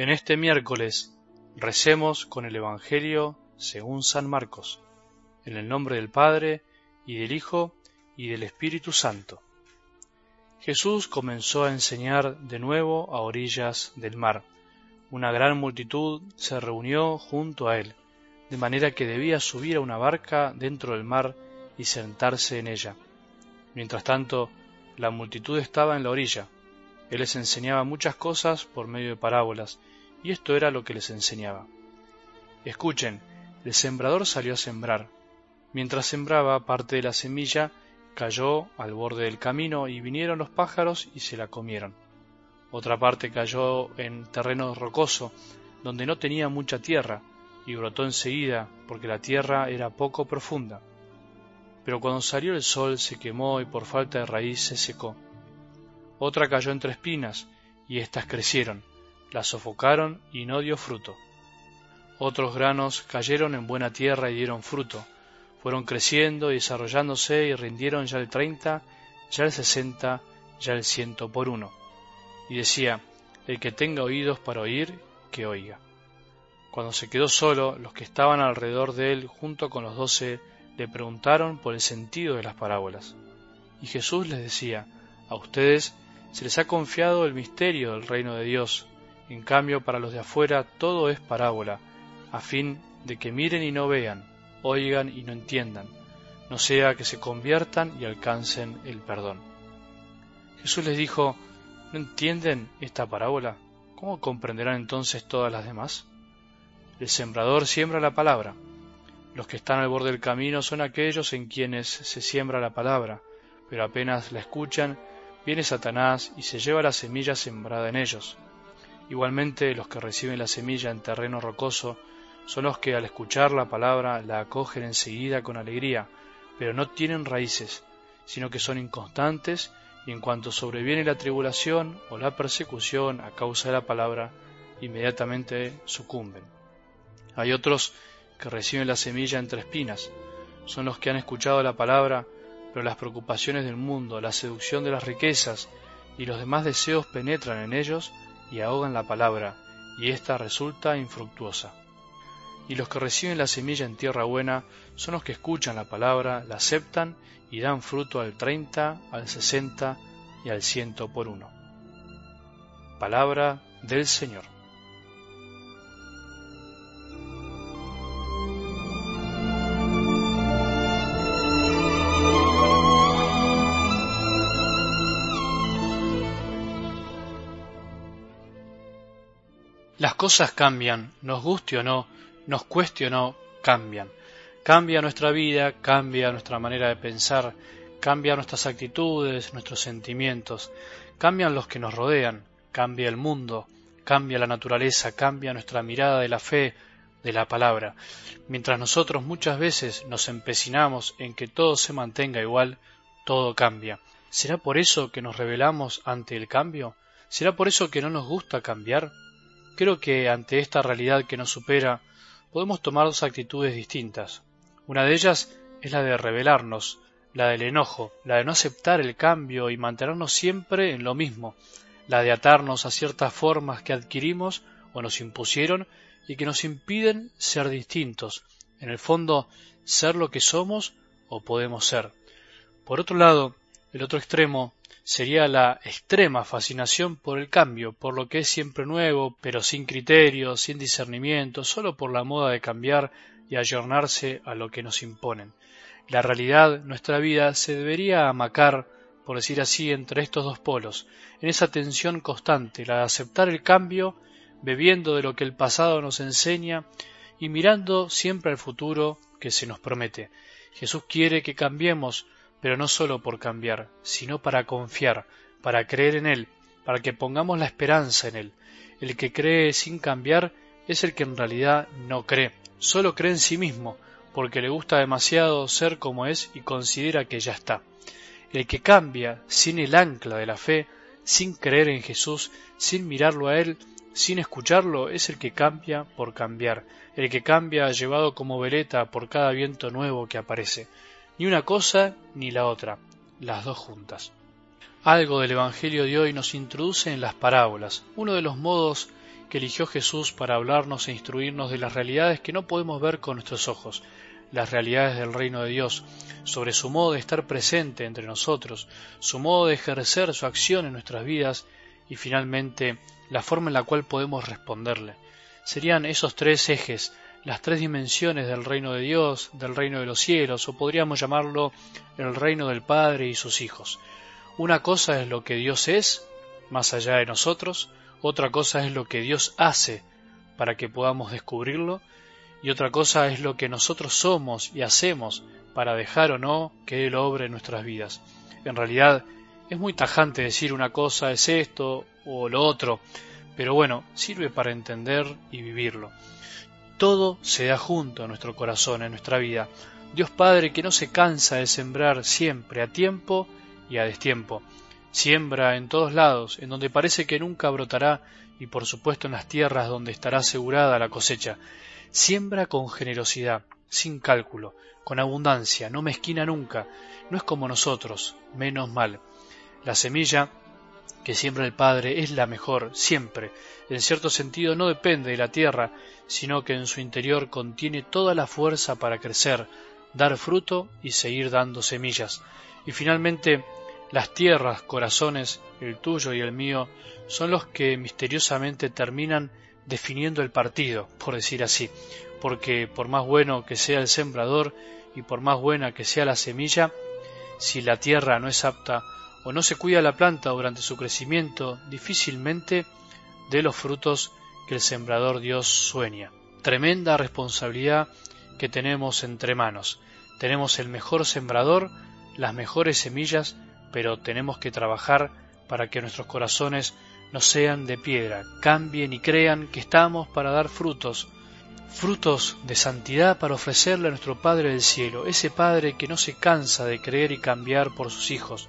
En este miércoles recemos con el Evangelio según San Marcos, en el nombre del Padre, y del Hijo, y del Espíritu Santo. Jesús comenzó a enseñar de nuevo a orillas del mar. Una gran multitud se reunió junto a él, de manera que debía subir a una barca dentro del mar y sentarse en ella. Mientras tanto, la multitud estaba en la orilla, él les enseñaba muchas cosas por medio de parábolas, y esto era lo que les enseñaba. Escuchen, el sembrador salió a sembrar. Mientras sembraba, parte de la semilla cayó al borde del camino y vinieron los pájaros y se la comieron. Otra parte cayó en terreno rocoso, donde no tenía mucha tierra, y brotó enseguida, porque la tierra era poco profunda. Pero cuando salió el sol se quemó y por falta de raíz se secó otra cayó entre espinas, y éstas crecieron, la sofocaron y no dio fruto. Otros granos cayeron en buena tierra y dieron fruto, fueron creciendo y desarrollándose y rindieron ya el treinta, ya el sesenta, ya el ciento por uno. Y decía, el que tenga oídos para oír, que oiga. Cuando se quedó solo, los que estaban alrededor de él, junto con los doce, le preguntaron por el sentido de las parábolas. Y Jesús les decía, a ustedes se les ha confiado el misterio del reino de Dios, en cambio para los de afuera todo es parábola, a fin de que miren y no vean, oigan y no entiendan, no sea que se conviertan y alcancen el perdón. Jesús les dijo, ¿no entienden esta parábola? ¿Cómo comprenderán entonces todas las demás? El sembrador siembra la palabra. Los que están al borde del camino son aquellos en quienes se siembra la palabra, pero apenas la escuchan, viene Satanás y se lleva la semilla sembrada en ellos. Igualmente los que reciben la semilla en terreno rocoso son los que al escuchar la palabra la acogen enseguida con alegría, pero no tienen raíces, sino que son inconstantes y en cuanto sobreviene la tribulación o la persecución a causa de la palabra, inmediatamente sucumben. Hay otros que reciben la semilla entre espinas, son los que han escuchado la palabra, pero las preocupaciones del mundo, la seducción de las riquezas y los demás deseos penetran en ellos y ahogan la palabra, y ésta resulta infructuosa. Y los que reciben la semilla en tierra buena son los que escuchan la palabra, la aceptan y dan fruto al treinta, al sesenta y al ciento por uno. Palabra del Señor. Las cosas cambian, nos guste o no, nos cueste o no, cambian. Cambia nuestra vida, cambia nuestra manera de pensar, cambia nuestras actitudes, nuestros sentimientos, cambian los que nos rodean, cambia el mundo, cambia la naturaleza, cambia nuestra mirada de la fe, de la palabra. Mientras nosotros muchas veces nos empecinamos en que todo se mantenga igual, todo cambia. ¿Será por eso que nos rebelamos ante el cambio? ¿Será por eso que no nos gusta cambiar? Creo que ante esta realidad que nos supera podemos tomar dos actitudes distintas. Una de ellas es la de rebelarnos, la del enojo, la de no aceptar el cambio y mantenernos siempre en lo mismo, la de atarnos a ciertas formas que adquirimos o nos impusieron y que nos impiden ser distintos, en el fondo ser lo que somos o podemos ser. Por otro lado, el otro extremo sería la extrema fascinación por el cambio, por lo que es siempre nuevo, pero sin criterio, sin discernimiento, solo por la moda de cambiar y ayornarse a lo que nos imponen. La realidad, nuestra vida, se debería amacar, por decir así, entre estos dos polos, en esa tensión constante, la de aceptar el cambio, bebiendo de lo que el pasado nos enseña y mirando siempre al futuro que se nos promete. Jesús quiere que cambiemos, pero no solo por cambiar, sino para confiar, para creer en Él, para que pongamos la esperanza en Él. El que cree sin cambiar es el que en realidad no cree, solo cree en sí mismo, porque le gusta demasiado ser como es y considera que ya está. El que cambia sin el ancla de la fe, sin creer en Jesús, sin mirarlo a Él, sin escucharlo, es el que cambia por cambiar, el que cambia llevado como veleta por cada viento nuevo que aparece ni una cosa ni la otra, las dos juntas. Algo del Evangelio de hoy nos introduce en las parábolas, uno de los modos que eligió Jesús para hablarnos e instruirnos de las realidades que no podemos ver con nuestros ojos, las realidades del reino de Dios, sobre su modo de estar presente entre nosotros, su modo de ejercer su acción en nuestras vidas y finalmente la forma en la cual podemos responderle. Serían esos tres ejes, las tres dimensiones del reino de Dios, del reino de los cielos, o podríamos llamarlo el reino del Padre y sus hijos. Una cosa es lo que Dios es, más allá de nosotros, otra cosa es lo que Dios hace para que podamos descubrirlo, y otra cosa es lo que nosotros somos y hacemos para dejar o no que Él obre en nuestras vidas. En realidad es muy tajante decir una cosa es esto o lo otro, pero bueno, sirve para entender y vivirlo. Todo se da junto a nuestro corazón, en nuestra vida. Dios Padre que no se cansa de sembrar siempre a tiempo y a destiempo. Siembra en todos lados, en donde parece que nunca brotará, y por supuesto en las tierras donde estará asegurada la cosecha. Siembra con generosidad, sin cálculo, con abundancia, no mezquina nunca, no es como nosotros, menos mal. La semilla que siembra el Padre es la mejor, siempre. En cierto sentido no depende de la tierra, sino que en su interior contiene toda la fuerza para crecer, dar fruto y seguir dando semillas. Y finalmente las tierras, corazones, el tuyo y el mío, son los que misteriosamente terminan definiendo el partido, por decir así, porque por más bueno que sea el sembrador y por más buena que sea la semilla, si la tierra no es apta o no se cuida la planta durante su crecimiento, difícilmente dé los frutos que el sembrador Dios sueña. Tremenda responsabilidad que tenemos entre manos. Tenemos el mejor sembrador, las mejores semillas, pero tenemos que trabajar para que nuestros corazones no sean de piedra, cambien y crean que estamos para dar frutos, frutos de santidad para ofrecerle a nuestro Padre del cielo, ese Padre que no se cansa de creer y cambiar por sus hijos,